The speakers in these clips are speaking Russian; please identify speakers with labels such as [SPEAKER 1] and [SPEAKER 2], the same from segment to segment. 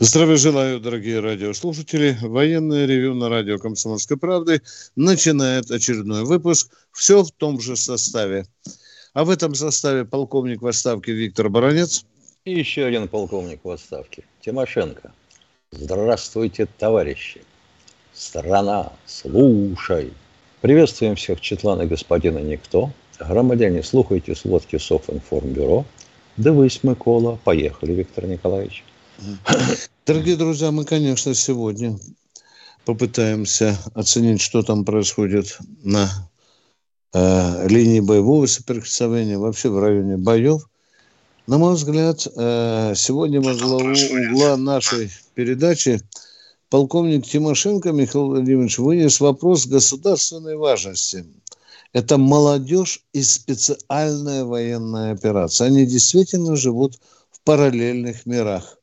[SPEAKER 1] Здравия желаю, дорогие радиослушатели. Военное ревю на радио «Комсомольской правды» начинает очередной выпуск. Все в том же составе. А в этом составе полковник в отставке Виктор Баранец.
[SPEAKER 2] И еще один полковник в отставке. Тимошенко. Здравствуйте, товарищи. Страна, слушай. Приветствуем всех Четлана господина Никто. Громадяне, слухайте сводки Софинформбюро. Дивись, Микола. Поехали, Виктор Николаевич.
[SPEAKER 1] Дорогие друзья, мы, конечно, сегодня попытаемся оценить, что там происходит на э, линии боевого соприкосновения, вообще в районе боев. На мой взгляд, э, сегодня во главу угла нашей передачи полковник Тимошенко Михаил Владимирович вынес вопрос государственной важности. Это молодежь и специальная военная операция. Они действительно живут в параллельных мирах.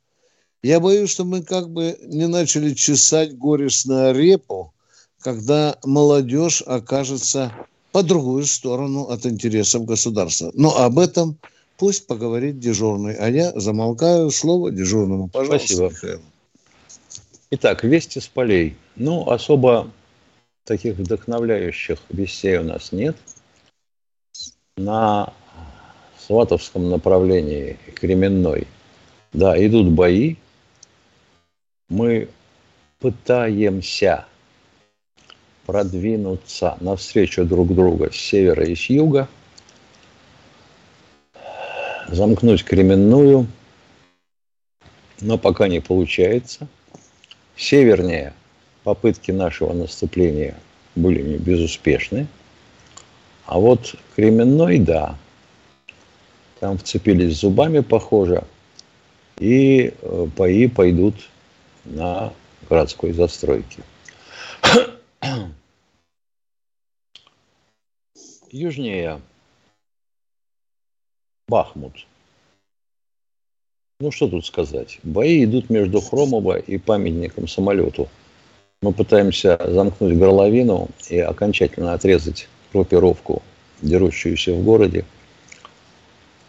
[SPEAKER 1] Я боюсь, что мы как бы не начали чесать горестную репу, когда молодежь окажется по другую сторону от интересов государства. Но об этом пусть поговорит дежурный. А я замолкаю слово дежурному. Пожалуйста,
[SPEAKER 2] Спасибо. Михаил. Итак, вести с полей. Ну, особо таких вдохновляющих вестей у нас нет. На Сватовском направлении Кременной, да, идут бои мы пытаемся продвинуться навстречу друг друга с севера и с юга, замкнуть Кременную, но пока не получается. Севернее попытки нашего наступления были не безуспешны. А вот Кременной, да, там вцепились зубами, похоже, и э, бои пойдут на городской застройке. Южнее Бахмут. Ну, что тут сказать? Бои идут между Хромово и памятником самолету. Мы пытаемся замкнуть горловину и окончательно отрезать группировку, дерущуюся в городе,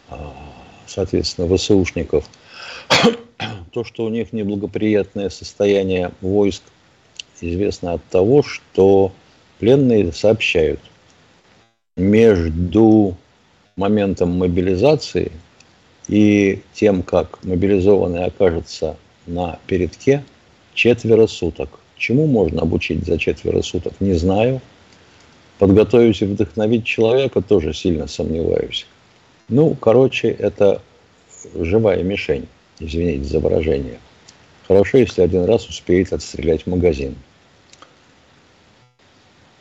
[SPEAKER 2] а, соответственно, ВСУшников то, что у них неблагоприятное состояние войск, известно от того, что пленные сообщают, между моментом мобилизации и тем, как мобилизованный окажется на передке, четверо суток. Чему можно обучить за четверо суток, не знаю. Подготовить и вдохновить человека тоже сильно сомневаюсь. Ну, короче, это живая мишень извините за выражение. Хорошо, если один раз успеет отстрелять магазин.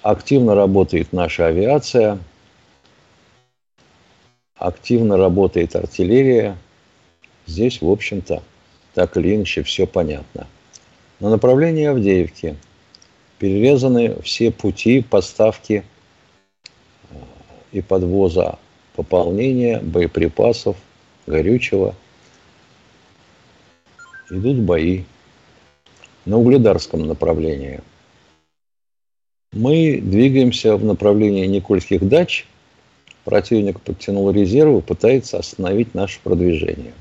[SPEAKER 2] Активно работает наша авиация, активно работает артиллерия. Здесь, в общем-то, так или иначе все понятно. На направлении Авдеевки перерезаны все пути поставки э, и подвоза пополнения боеприпасов, горючего – идут бои на угледарском направлении. Мы двигаемся в направлении Никольских дач. Противник подтянул резервы, пытается остановить наше продвижение.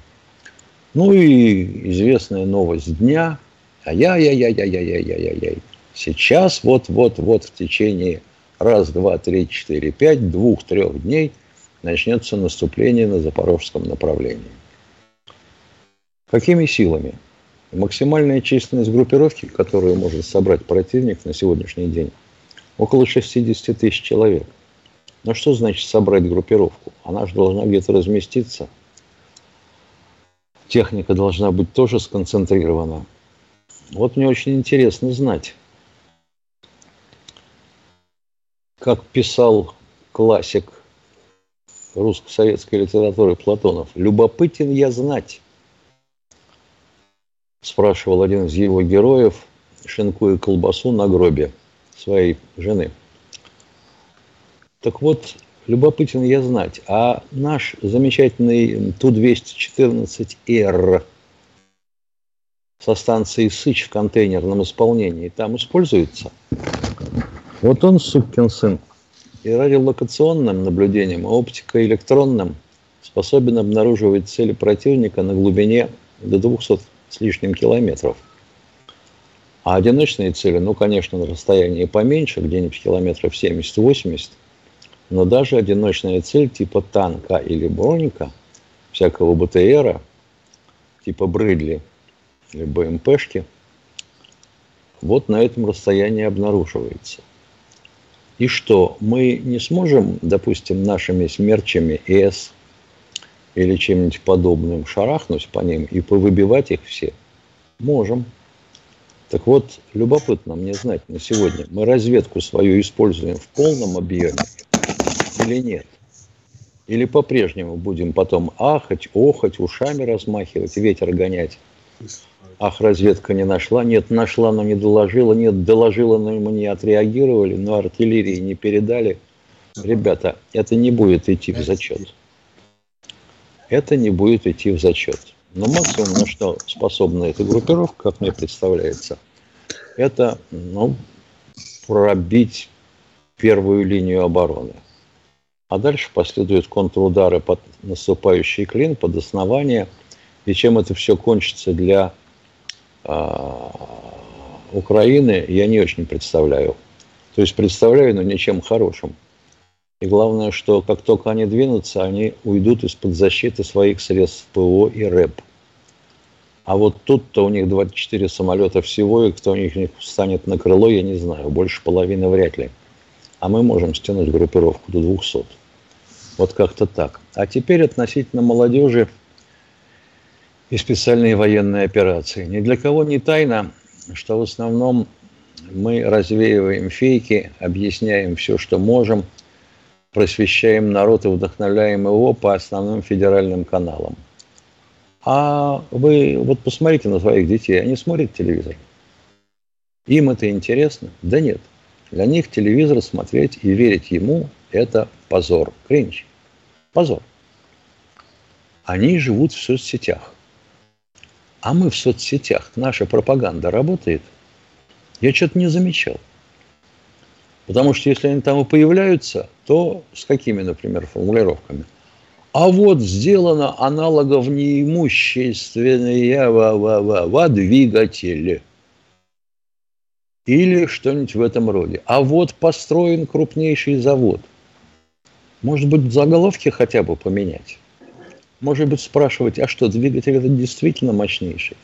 [SPEAKER 2] Ну и известная новость дня. Ай-яй-яй-яй-яй-яй-яй-яй. Сейчас вот-вот-вот в течение раз, два, три, четыре, пять, двух-трех дней начнется наступление на запорожском направлении. Какими силами? Максимальная численность группировки, которую может собрать противник на сегодняшний день, около 60 тысяч человек. Но что значит собрать группировку? Она же должна где-то разместиться. Техника должна быть тоже сконцентрирована. Вот мне очень интересно знать, как писал классик русско-советской литературы Платонов, любопытен я знать, спрашивал один из его героев, шинкуя колбасу на гробе своей жены. Так вот, любопытно я знать, а наш замечательный Ту-214Р со станции Сыч в контейнерном исполнении там используется? Вот он, сукин сын, и радиолокационным наблюдением, и оптико-электронным способен обнаруживать цели противника на глубине до 200 с лишним километров. А одиночные цели, ну, конечно, на расстоянии поменьше, где-нибудь километров 70-80, но даже одиночная цель типа танка или броника, всякого БТРа, типа Брыдли или БМПшки, вот на этом расстоянии обнаруживается. И что, мы не сможем, допустим, нашими смерчами С или чем-нибудь подобным шарахнуть по ним и повыбивать их все? Можем. Так вот, любопытно мне знать на сегодня, мы разведку свою используем в полном объеме или нет? Или по-прежнему будем потом ахать, охать, ушами размахивать, ветер гонять? Ах, разведка не нашла. Нет, нашла, но не доложила. Нет, доложила, но мы не отреагировали, но артиллерии не передали. Ребята, это не будет идти в зачет. Это не будет идти в зачет. Но максимум, на что способна эта группировка, как мне представляется, это ну, пробить первую линию обороны. А дальше последуют контрудары под наступающий клин, под основание. И чем это все кончится для э, Украины, я не очень представляю. То есть представляю, но ничем хорошим. И главное, что как только они двинутся, они уйдут из-под защиты своих средств ПО и РЭП. А вот тут-то у них 24 самолета всего, и кто у них встанет на крыло, я не знаю. Больше половины вряд ли. А мы можем стянуть группировку до 200. Вот как-то так. А теперь относительно молодежи и специальные военные операции. Ни для кого не тайна, что в основном мы развеиваем фейки, объясняем все, что можем, просвещаем народ и вдохновляем его по основным федеральным каналам. А вы вот посмотрите на своих детей, они смотрят телевизор. Им это интересно? Да нет. Для них телевизор смотреть и верить ему – это позор, кринж. Позор. Они живут в соцсетях. А мы в соцсетях, наша пропаганда работает? Я что-то не замечал. Потому что если они там и появляются, то с какими, например, формулировками? А вот сделано аналогов неимущественные во, во, во, во двигатели. Или что-нибудь в этом роде. А вот построен крупнейший завод – может быть, заголовки хотя бы поменять? Может быть, спрашивать, а что, двигатель это действительно мощнейший?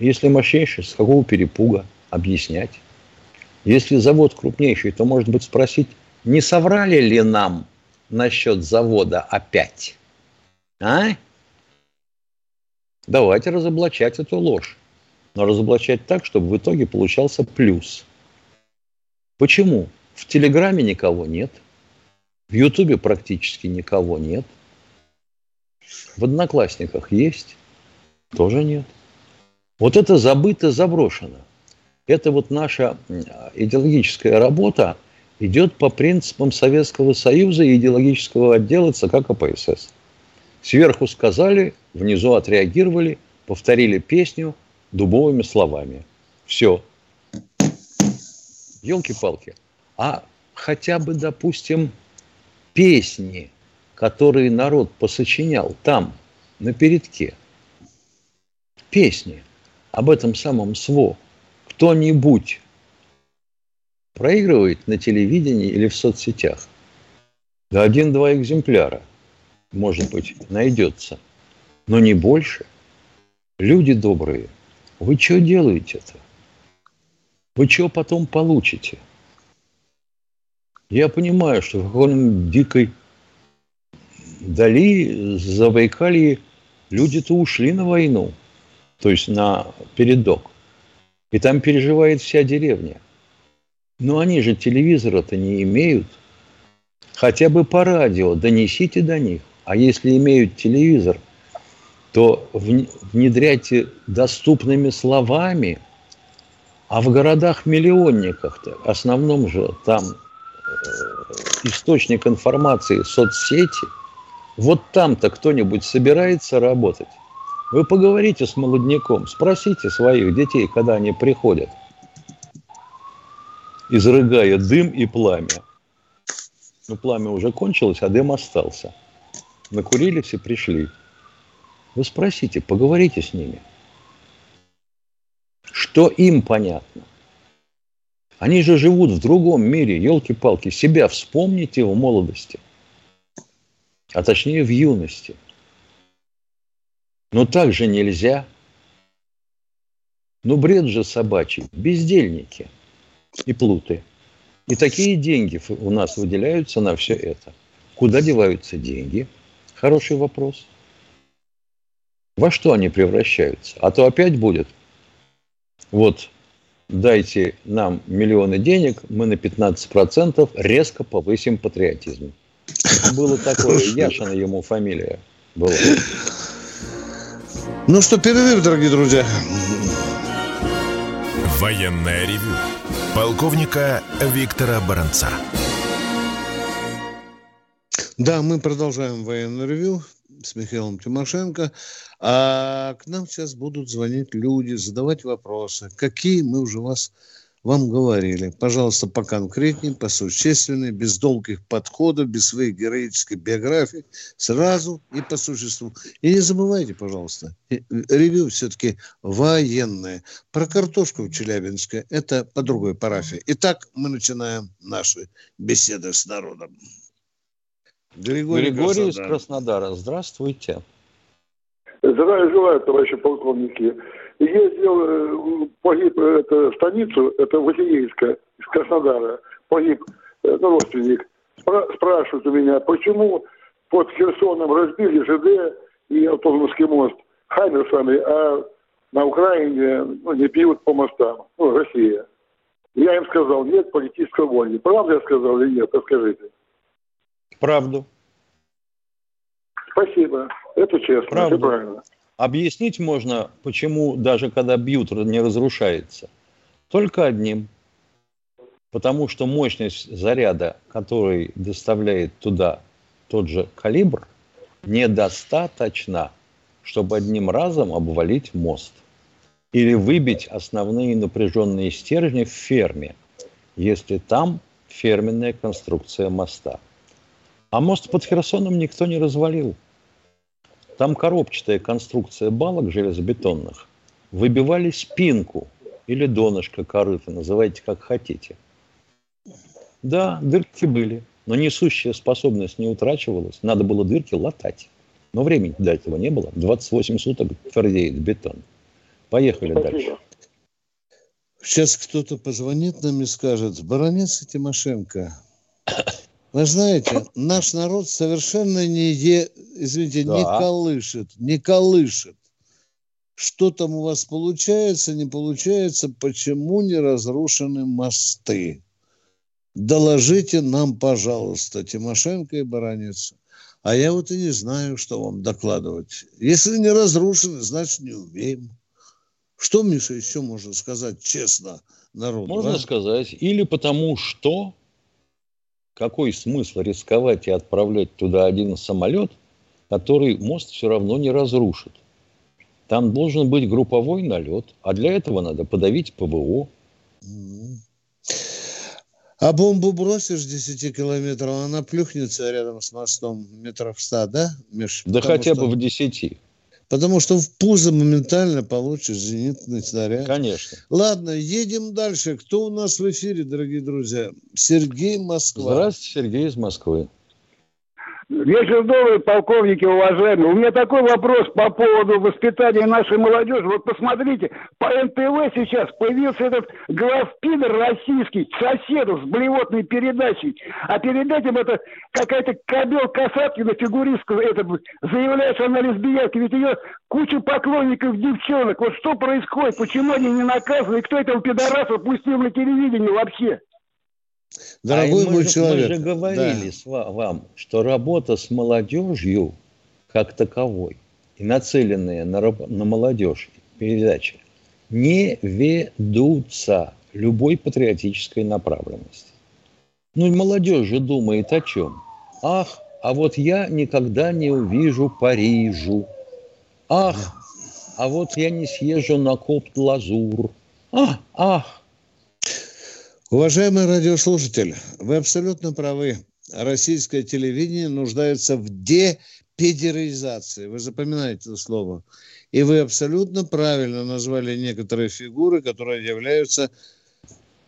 [SPEAKER 2] Если мощнейший, с какого перепуга? Объяснять. Если завод крупнейший, то, может быть, спросить, не соврали ли нам насчет завода опять? А? Давайте разоблачать эту ложь. Но разоблачать так, чтобы в итоге получался плюс. Почему? В Телеграме никого нет – в Ютубе практически никого нет. В Одноклассниках есть, тоже нет. Вот это забыто, заброшено. Это вот наша идеологическая работа идет по принципам Советского Союза и идеологического отдела ЦК КПСС. Сверху сказали, внизу отреагировали, повторили песню дубовыми словами. Все. Елки-палки. А хотя бы, допустим, песни, которые народ посочинял там, на передке. Песни об этом самом СВО кто-нибудь проигрывает на телевидении или в соцсетях. Да один-два экземпляра, может быть, найдется, но не больше. Люди добрые, вы что делаете-то? Вы что потом получите? Я понимаю, что в какой-нибудь дикой дали, Забайкалье, люди-то ушли на войну, то есть на передок. И там переживает вся деревня. Но они же телевизора-то не имеют. Хотя бы по радио донесите до них. А если имеют телевизор, то внедряйте доступными словами, а в городах-миллионниках-то, основном же там э, источник информации соцсети, вот там-то кто-нибудь собирается работать. Вы поговорите с молодняком, спросите своих детей, когда они приходят, изрыгая дым и пламя. Ну, пламя уже кончилось, а дым остался. Накурились и пришли. Вы спросите, поговорите с ними. Что им понятно? Они же живут в другом мире, елки-палки. Себя вспомните в молодости, а точнее в юности. Но так же нельзя. Ну, бред же собачий, бездельники и плуты. И такие деньги у нас выделяются на все это. Куда деваются деньги? Хороший вопрос. Во что они превращаются? А то опять будет. Вот дайте нам миллионы денег, мы на 15% резко повысим патриотизм. Было такое, Яшина ему фамилия была.
[SPEAKER 1] Ну что, перерыв, дорогие друзья.
[SPEAKER 3] Военная ревю. Полковника Виктора Баранца.
[SPEAKER 1] Да, мы продолжаем военное ревю с Михаилом Тимошенко. А к нам сейчас будут звонить люди, задавать вопросы. Какие мы уже вас вам говорили. Пожалуйста, по поконкретнее, посущественнее, без долгих подходов, без своей героической биографии, сразу и по существу. И не забывайте, пожалуйста, ревью все-таки военное. Про картошку в Челябинске – это по другой парафии. Итак, мы начинаем наши беседы с народом.
[SPEAKER 2] Григорий, Григорий Краснодар. из Краснодара. Здравствуйте.
[SPEAKER 4] Здравия желаю, товарищи полковники. Ездил, э, погиб э, это, станицу, это Василийска, из Краснодара, погиб э, ну, родственник. Спра- спрашивают у меня, почему под Херсоном разбили ЖД и Автобусский мост Хаймерсами, а на Украине ну, не пьют по мостам, ну, Россия. Я им сказал, нет политической воли. Правда я сказал или нет, расскажите.
[SPEAKER 2] Правду.
[SPEAKER 4] Спасибо. Это честно, Правда. это правильно.
[SPEAKER 2] Объяснить можно, почему даже когда бьют, не разрушается. Только одним. Потому что мощность заряда, который доставляет туда тот же калибр, недостаточна, чтобы одним разом обвалить мост. Или выбить основные напряженные стержни в ферме, если там ферменная конструкция моста. А мост под Херсоном никто не развалил. Там коробчатая конструкция балок железобетонных. Выбивали спинку или донышко корыта, называйте как хотите. Да, дырки были, но несущая способность не утрачивалась. Надо было дырки латать. Но времени до этого не было. 28 суток твердеет бетон. Поехали Спасибо. дальше.
[SPEAKER 1] Сейчас кто-то позвонит нам и скажет, баронец Тимошенко, вы знаете, наш народ совершенно не, е, извините, да. не колышет, не колышет. Что там у вас получается, не получается, почему не разрушены мосты? Доложите нам, пожалуйста, Тимошенко и Баранец. А я вот и не знаю, что вам докладывать. Если не разрушены, значит, не умеем. Что, Миша, еще можно сказать честно народу?
[SPEAKER 2] Можно а? сказать. Или потому что какой смысл рисковать и отправлять туда один самолет, который мост все равно не разрушит? Там должен быть групповой налет, а для этого надо подавить ПВО.
[SPEAKER 1] А бомбу бросишь 10 километров, она плюхнется рядом с мостом метров 100, да,
[SPEAKER 2] Миш? Да Потому хотя что... бы в 10.
[SPEAKER 1] Потому что в пузо моментально получишь зенитный снаряд.
[SPEAKER 2] Конечно.
[SPEAKER 1] Ладно, едем дальше. Кто у нас в эфире, дорогие друзья? Сергей Москва.
[SPEAKER 2] Здравствуйте, Сергей из Москвы.
[SPEAKER 5] Вечер добрый, полковники уважаемые. У меня такой вопрос по поводу воспитания нашей молодежи. Вот посмотрите, по НТВ сейчас появился этот главпидор российский, соседов с блевотной передачей. А перед этим это какая-то кобел Касаткина, фигуристка, это заявляет, что она лесбиянка. Ведь ее куча поклонников девчонок. Вот что происходит? Почему они не наказаны? И кто этого пидораса пустил на телевидение вообще?
[SPEAKER 2] Дорогой а мой мы, человек. Мы же говорили да. вам, что работа с молодежью как таковой и нацеленные на, на молодежь передачи не ведутся любой патриотической направленности. Ну, молодежь же думает о чем? Ах, а вот я никогда не увижу Парижу. Ах, а вот я не съезжу на Копт-Лазур. Ах, ах.
[SPEAKER 1] Уважаемый радиослушатель, вы абсолютно правы. Российское телевидение нуждается в депедеризации. Вы запоминаете это слово. И вы абсолютно правильно назвали некоторые фигуры, которые являются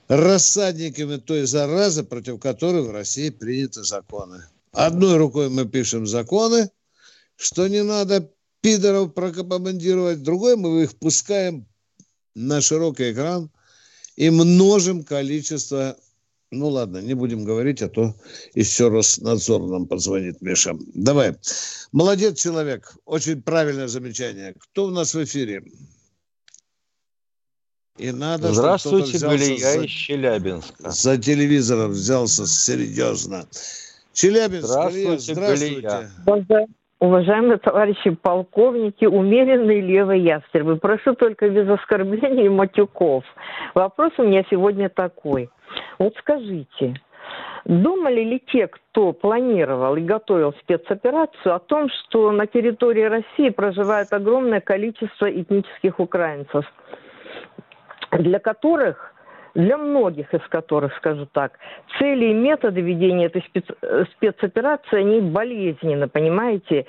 [SPEAKER 1] рассадниками той заразы, против которой в России приняты законы. Одной рукой мы пишем законы, что не надо пидоров прокомандировать, другой мы их пускаем на широкий экран и множим количество ну ладно, не будем говорить, а то еще раз надзор нам позвонит Миша. Давай. Молодец человек. Очень правильное замечание. Кто у нас в эфире?
[SPEAKER 2] И надо, Здравствуйте, Галия из Челябинска.
[SPEAKER 1] За телевизором взялся серьезно. Челябинск, здравствуйте.
[SPEAKER 6] здравствуйте. Галия. Уважаемые товарищи полковники, умеренные левые ястребы, прошу только без оскорблений матюков. Вопрос у меня сегодня такой. Вот скажите, Думали ли те, кто планировал и готовил спецоперацию, о том, что на территории России проживает огромное количество этнических украинцев, для которых для многих из которых, скажу так, цели и методы ведения этой спец... спецоперации, они болезненны, понимаете?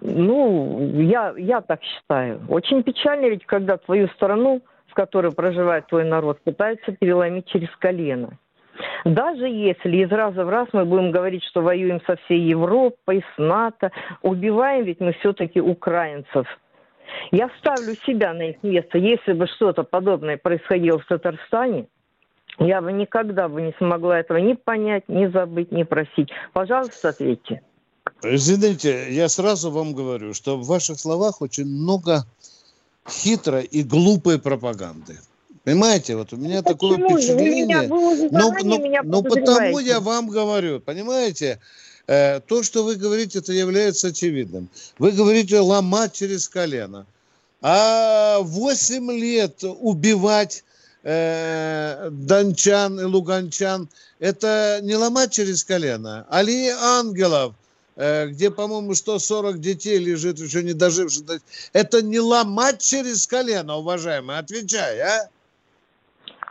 [SPEAKER 6] Ну, я, я так считаю. Очень печально ведь, когда твою страну, в которой проживает твой народ, пытаются переломить через колено. Даже если из раза в раз мы будем говорить, что воюем со всей Европой, с НАТО, убиваем ведь мы все-таки украинцев – я ставлю себя на их место. Если бы что-то подобное происходило в Татарстане, я бы никогда бы не смогла этого ни понять, ни забыть, ни просить. Пожалуйста, ответьте.
[SPEAKER 1] Извините, я сразу вам говорю, что в ваших словах очень много хитрой и глупой пропаганды. Понимаете, вот у меня ну, такое впечатление. Меня, но, но, меня но потому я вам говорю, понимаете, э, то, что вы говорите, это является очевидным. Вы говорите ломать через колено. А 8 лет убивать э, дончан и луганчан, это не ломать через колено. Али ангелов, э, где, по-моему, 140 детей лежит, еще не доживших. Это не ломать через колено, уважаемый, отвечай, а?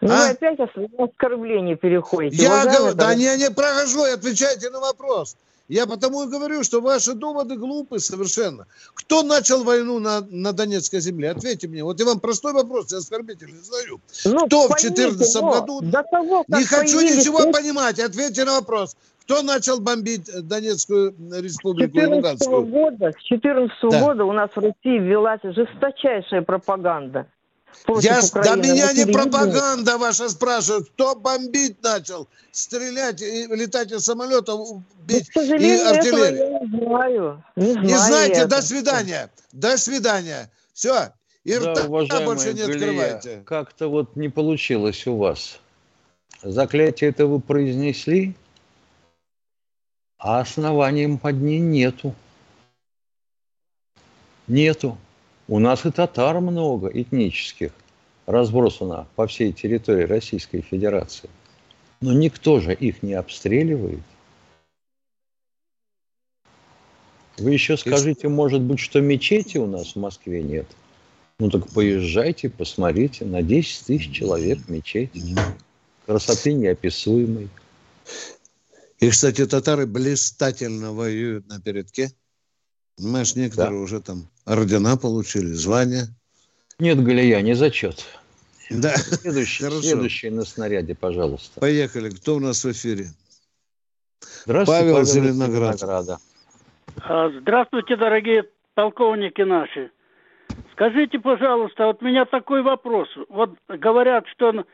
[SPEAKER 6] Ну, а? опять оскорбление переходите.
[SPEAKER 1] Я говорю, да не, не прохожу, отвечайте на вопрос. Я потому и говорю, что ваши доводы глупы совершенно. Кто начал войну на, на Донецкой земле? Ответьте мне. Вот я вам простой вопрос, я оскорбительный задаю. Ну, Кто в 2014 году... До того, Не хочу ничего ты... понимать. Ответьте на вопрос. Кто начал бомбить Донецкую республику и Луганскую?
[SPEAKER 6] Года, с 2014 да. года у нас в России велась жесточайшая пропаганда.
[SPEAKER 1] Я, да меня не пропаганда ваша спрашивает, кто бомбить начал, стрелять, и летать из самолетов, бить ну, и артиллерию. Я не знаю. Не, знаю не знаете, это. до свидания. До свидания. Все.
[SPEAKER 2] И да, рта больше не открывайте. Как-то вот не получилось у вас. Заклятие это вы произнесли, а основанием под ней нету. Нету. У нас и татар много этнических, разбросано по всей территории Российской Федерации. Но никто же их не обстреливает. Вы еще скажите, может быть, что мечети у нас в Москве нет? Ну так поезжайте, посмотрите, на 10 тысяч человек мечеть. Красоты неописуемой.
[SPEAKER 1] И, кстати, татары блистательно воюют на передке. Понимаешь, некоторые да. уже там ордена получили, звания.
[SPEAKER 2] Нет, Галия, не зачет. Да. Следующий, следующий на снаряде, пожалуйста.
[SPEAKER 1] Поехали. Кто у нас в эфире?
[SPEAKER 7] Здравствуйте, Павел, Павел Зеленоград. Зеленограда. А, здравствуйте, дорогие полковники наши. Скажите, пожалуйста, вот у меня такой вопрос. Вот говорят, что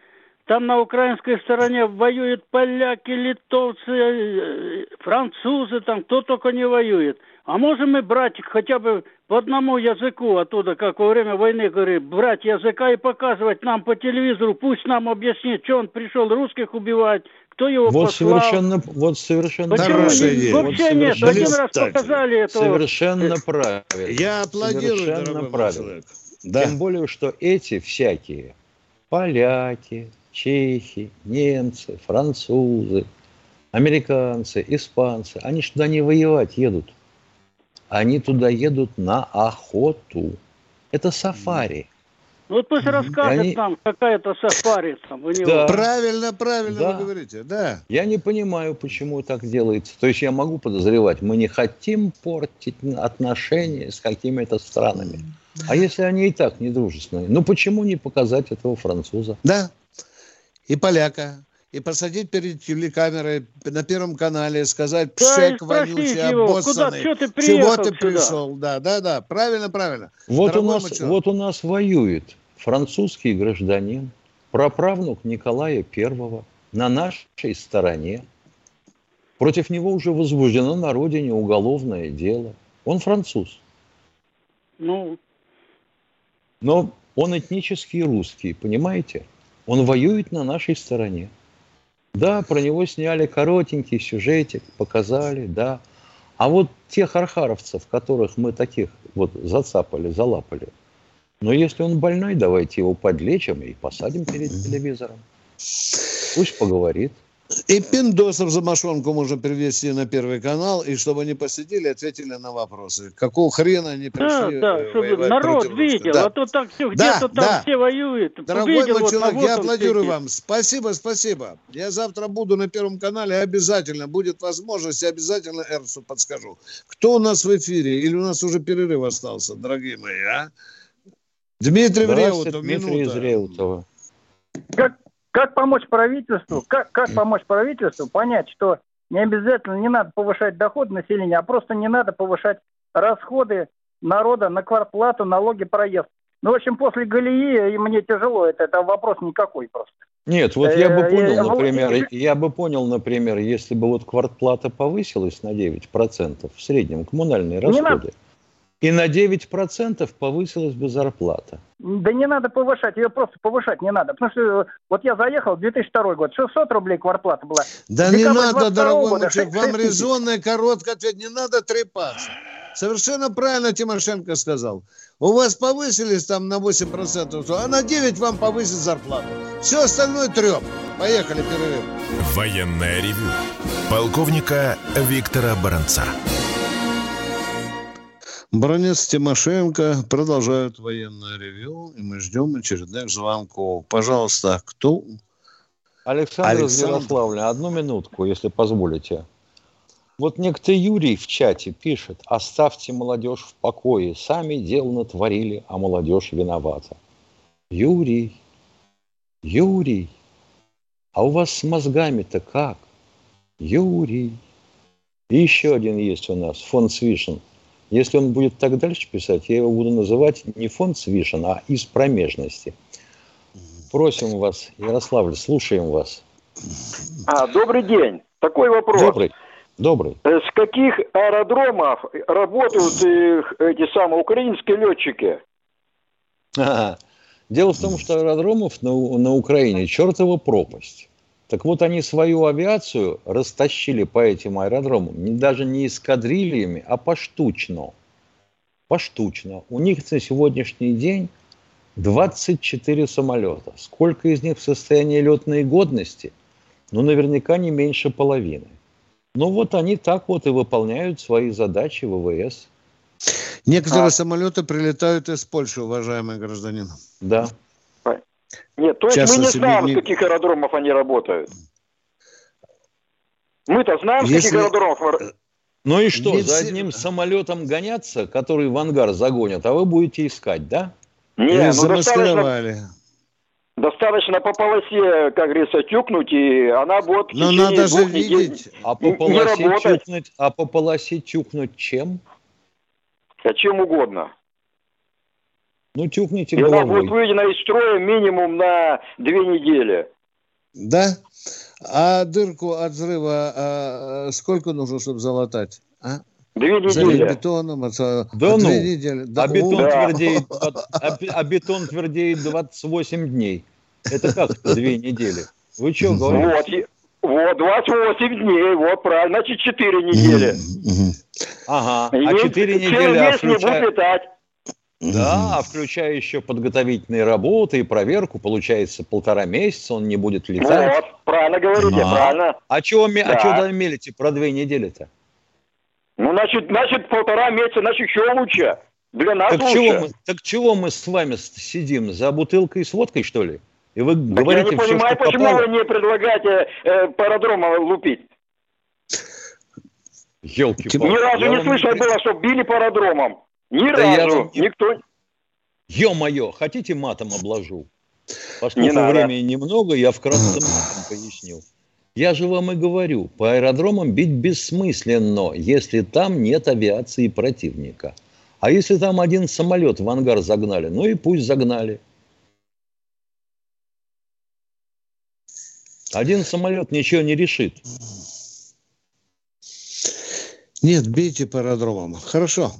[SPEAKER 7] там на украинской стороне воюют поляки, литовцы, э, французы, там кто только не воюет. А можем мы брать хотя бы по одному языку оттуда, как во время войны, говорит, брать языка и показывать нам по телевизору, пусть нам объяснит, что он пришел русских убивать, кто его
[SPEAKER 2] вот
[SPEAKER 7] послал.
[SPEAKER 2] Совершенно, вот совершенно
[SPEAKER 7] Почему не, вообще вот нет? Один раз показали это.
[SPEAKER 2] Совершенно правильно.
[SPEAKER 1] Я аплодирую, совершенно правильно. Человек.
[SPEAKER 2] Да. Тем более, что эти всякие поляки, чехи, немцы, французы, американцы, испанцы, они же туда не воевать едут. Они туда едут на охоту. Это сафари.
[SPEAKER 7] Ну вот пусть расскажет они... нам, какая то сафари там у него.
[SPEAKER 1] Да. Правильно, правильно да. вы говорите, да.
[SPEAKER 2] Я не понимаю, почему так делается. То есть я могу подозревать, мы не хотим портить отношения с какими-то странами. А если они и так недружественные, ну почему не показать этого француза?
[SPEAKER 1] Да, и поляка, и посадить перед телекамерой на Первом канале, сказать, пшек вонючий, обоссанный, Куда, ты чего ты пришел? Да, да, да, правильно, правильно.
[SPEAKER 2] Вот у, нас, вот у нас воюет французский гражданин, праправнук Николая Первого на нашей стороне. Против него уже возбуждено на родине уголовное дело. Он француз.
[SPEAKER 7] Ну,
[SPEAKER 2] но он этнический русский, понимаете? Он воюет на нашей стороне. Да, про него сняли коротенький сюжетик, показали, да. А вот тех архаровцев, которых мы таких вот зацапали, залапали, но если он больной, давайте его подлечим и посадим перед телевизором. Пусть поговорит.
[SPEAKER 1] И пиндосов за мошонку можно перевести на Первый канал, и чтобы они посидели, ответили на вопросы. Какого хрена они пришли
[SPEAKER 7] Да, да, чтобы народ видел, да. а то так все, где-то да, там да. все воюют.
[SPEAKER 1] Дорогой Увидел, мой человек, вот, я аплодирую вам. Спасибо, спасибо. Я завтра буду на Первом канале, обязательно, будет возможность, я обязательно Эрсу подскажу. Кто у нас в эфире? Или у нас уже перерыв остался, дорогие мои, а? Дмитрий Вреутов,
[SPEAKER 2] Дмитрий минута. из Реутова.
[SPEAKER 5] Как как помочь правительству, как, как помочь правительству понять, что не обязательно, не надо повышать доход населения, а просто не надо повышать расходы народа на квартплату, налоги, проезд. Ну, в общем, после Галии и мне тяжело, это, это вопрос никакой просто.
[SPEAKER 2] Нет, вот я бы э, понял, например, я бы понял, например, если бы вот квартплата повысилась на 9% в среднем, коммунальные расходы, и на 9% повысилась бы зарплата.
[SPEAKER 5] Да не надо повышать, ее просто повышать не надо. Потому что вот я заехал, 2002 год, 600 рублей квартплата была.
[SPEAKER 1] Да не надо, дорогой года, мальчик, вам резонная, короткая ответ, не надо трепаться. Совершенно правильно Тимошенко сказал. У вас повысились там на 8%, а на 9 вам повысит зарплату. Все остальное треп. Поехали, перерыв.
[SPEAKER 3] Военная ревю. Полковника Виктора Баранца.
[SPEAKER 1] Бронец Тимошенко продолжают военное ревю, и мы ждем очередных звонков. Пожалуйста, кто?
[SPEAKER 2] Александр, Александр... Ярославля, одну минутку, если позволите. Вот некто Юрий в чате пишет, оставьте молодежь в покое, сами дело натворили, а молодежь виновата. Юрий, Юрий, а у вас с мозгами-то как? Юрий. И еще один есть у нас, фон Свишин – если он будет так дальше писать, я его буду называть не фонд Свишин, а из промежности. Просим вас, Ярославль, слушаем вас.
[SPEAKER 8] А, добрый день. Такой вопрос.
[SPEAKER 2] Добрый. Добрый.
[SPEAKER 8] Э, с каких аэродромов работают эти самые украинские летчики?
[SPEAKER 2] Ага. Дело в том, что аэродромов на, на Украине чертова пропасть. Так вот, они свою авиацию растащили по этим аэродромам даже не эскадрильями, а поштучно. Поштучно. У них на сегодняшний день 24 самолета. Сколько из них в состоянии летной годности? Ну, наверняка не меньше половины. Ну, вот они так вот и выполняют свои задачи ВВС.
[SPEAKER 1] Некоторые а... самолеты прилетают из Польши, уважаемый гражданин.
[SPEAKER 2] Да.
[SPEAKER 8] Нет, то есть мы не знаем, не... с каких аэродромов они работают. Мы-то знаем, с Если... каких аэродромов...
[SPEAKER 2] Ну и что, Если... за одним самолетом гоняться, который в ангар загонят, а вы будете искать, да?
[SPEAKER 8] Не, ну достаточно, достаточно по полосе, как говорится, тюкнуть, и она будет
[SPEAKER 1] Но надо же видеть.
[SPEAKER 2] А по, полосе тюкнуть, а по полосе тюкнуть чем?
[SPEAKER 8] А чем угодно.
[SPEAKER 2] Ну, тюкните
[SPEAKER 8] И головой. она будет выведена из строя минимум на две недели.
[SPEAKER 1] Да? А дырку от взрыва а, сколько нужно, чтобы залатать? А?
[SPEAKER 8] Две недели.
[SPEAKER 1] Бетоном, от,
[SPEAKER 2] да ну, две недели. Да, а, бетон да. твердеет, а, а бетон твердеет 28 дней. Это как две недели? Вы что говорите?
[SPEAKER 8] Вот, Вот, 28 дней, вот правильно, значит 4 недели.
[SPEAKER 2] Ага, а 4 недели... А включая... не будет летать. Да, включая еще подготовительные работы и проверку, получается полтора месяца он не будет летать. Вот,
[SPEAKER 8] правильно говорите, а. правильно.
[SPEAKER 2] А чего, да. а чего мелите про две недели-то?
[SPEAKER 8] Ну, значит, значит, полтора месяца, значит, еще лучше. Для нас
[SPEAKER 2] так лучше. Чего мы, так чего мы с вами сидим? За бутылкой с водкой, что ли?
[SPEAKER 8] И вы так говорите я не понимаю, все, почему попало. вы не предлагаете э, парадрома лупить?
[SPEAKER 2] елки
[SPEAKER 8] Ни разу не слышно не... было, что били парадромом. Ни да разу. Вам... Никто...
[SPEAKER 2] Ё-моё, хотите матом обложу? Поскольку не времени немного, я вкратце матом поясню. Я же вам и говорю, по аэродромам бить бессмысленно, если там нет авиации противника. А если там один самолет в ангар загнали, ну и пусть загнали. Один самолет ничего не решит.
[SPEAKER 1] Нет, бейте по аэродромам. Хорошо.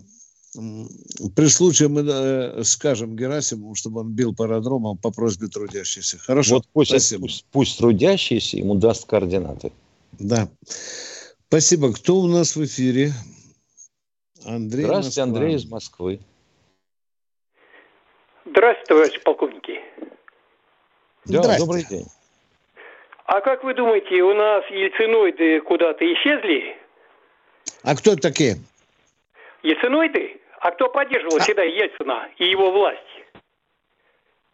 [SPEAKER 1] При случае мы э, скажем Герасимову, чтобы он бил по аэродромам по просьбе трудящихся. Хорошо. Вот
[SPEAKER 2] пусть, Спасибо. пусть, пусть трудящийся ему даст координаты.
[SPEAKER 1] Да. Спасибо. Кто у нас в эфире?
[SPEAKER 2] Андрей Здравствуйте, Москва. Андрей из Москвы.
[SPEAKER 9] Здравствуйте, товарищи полковники.
[SPEAKER 2] Да, добрый день.
[SPEAKER 9] А как вы думаете, у нас ельциноиды куда-то исчезли?
[SPEAKER 1] А кто такие?
[SPEAKER 9] Ельциноиды? А кто поддерживал а... всегда Ельцина и его власть?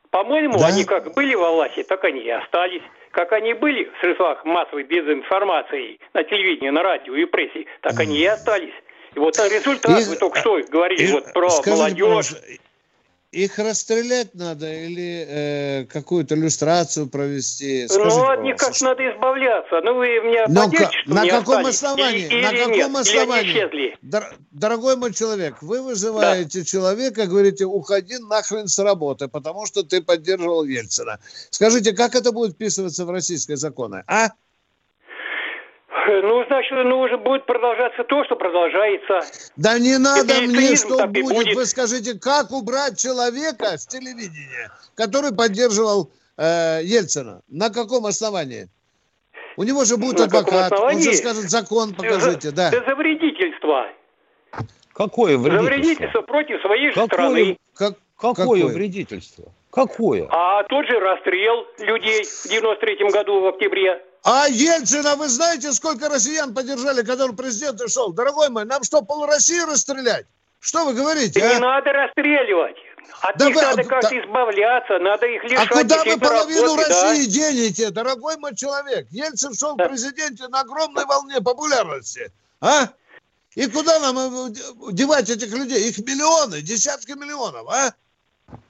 [SPEAKER 9] По-моему, да? они как были во власти, так они и остались. Как они были в средствах массовой дезинформации на телевидении, на радио и прессе, так они и остались. И вот результат, и, вы только что говорили, и, вот про молодежь.
[SPEAKER 1] Их расстрелять надо или э, какую-то иллюстрацию провести?
[SPEAKER 9] Скажите, ну, от них как надо избавляться. Ну, вы меня Но
[SPEAKER 1] поддержите, На каком основании? Или, на каком нет? основании? Дор- дорогой мой человек, вы вызываете да. человека, говорите, уходи нахрен с работы, потому что ты поддерживал Ельцина. Скажите, как это будет вписываться в российские законы, а?
[SPEAKER 9] Ну, значит, ну, уже будет продолжаться то, что продолжается.
[SPEAKER 1] Да не надо мне, что будет. будет. Вы скажите, как убрать человека с телевидения, который поддерживал э, Ельцина? На каком основании? У него же будет На адвокат, он же скажет, закон покажите. За, да.
[SPEAKER 9] за вредительство.
[SPEAKER 2] Какое вредительство?
[SPEAKER 9] За вредительство против своей какое, страны.
[SPEAKER 2] Как, какое, какое вредительство? Какое?
[SPEAKER 9] А тот же расстрел людей в 93 году в октябре.
[SPEAKER 1] А Ельцина, вы знаете, сколько россиян поддержали, когда он президент шел? Дорогой мой, нам что, пол России расстрелять? Что вы говорите?
[SPEAKER 9] а? Не надо расстреливать. От да них вы, надо как-то да, избавляться, надо их лишать.
[SPEAKER 1] А куда вы половину работы, России да? денете, дорогой мой человек? Ельцин шел да. в президенте на огромной волне популярности. А? И куда нам э, девать этих людей? Их миллионы, десятки миллионов, а?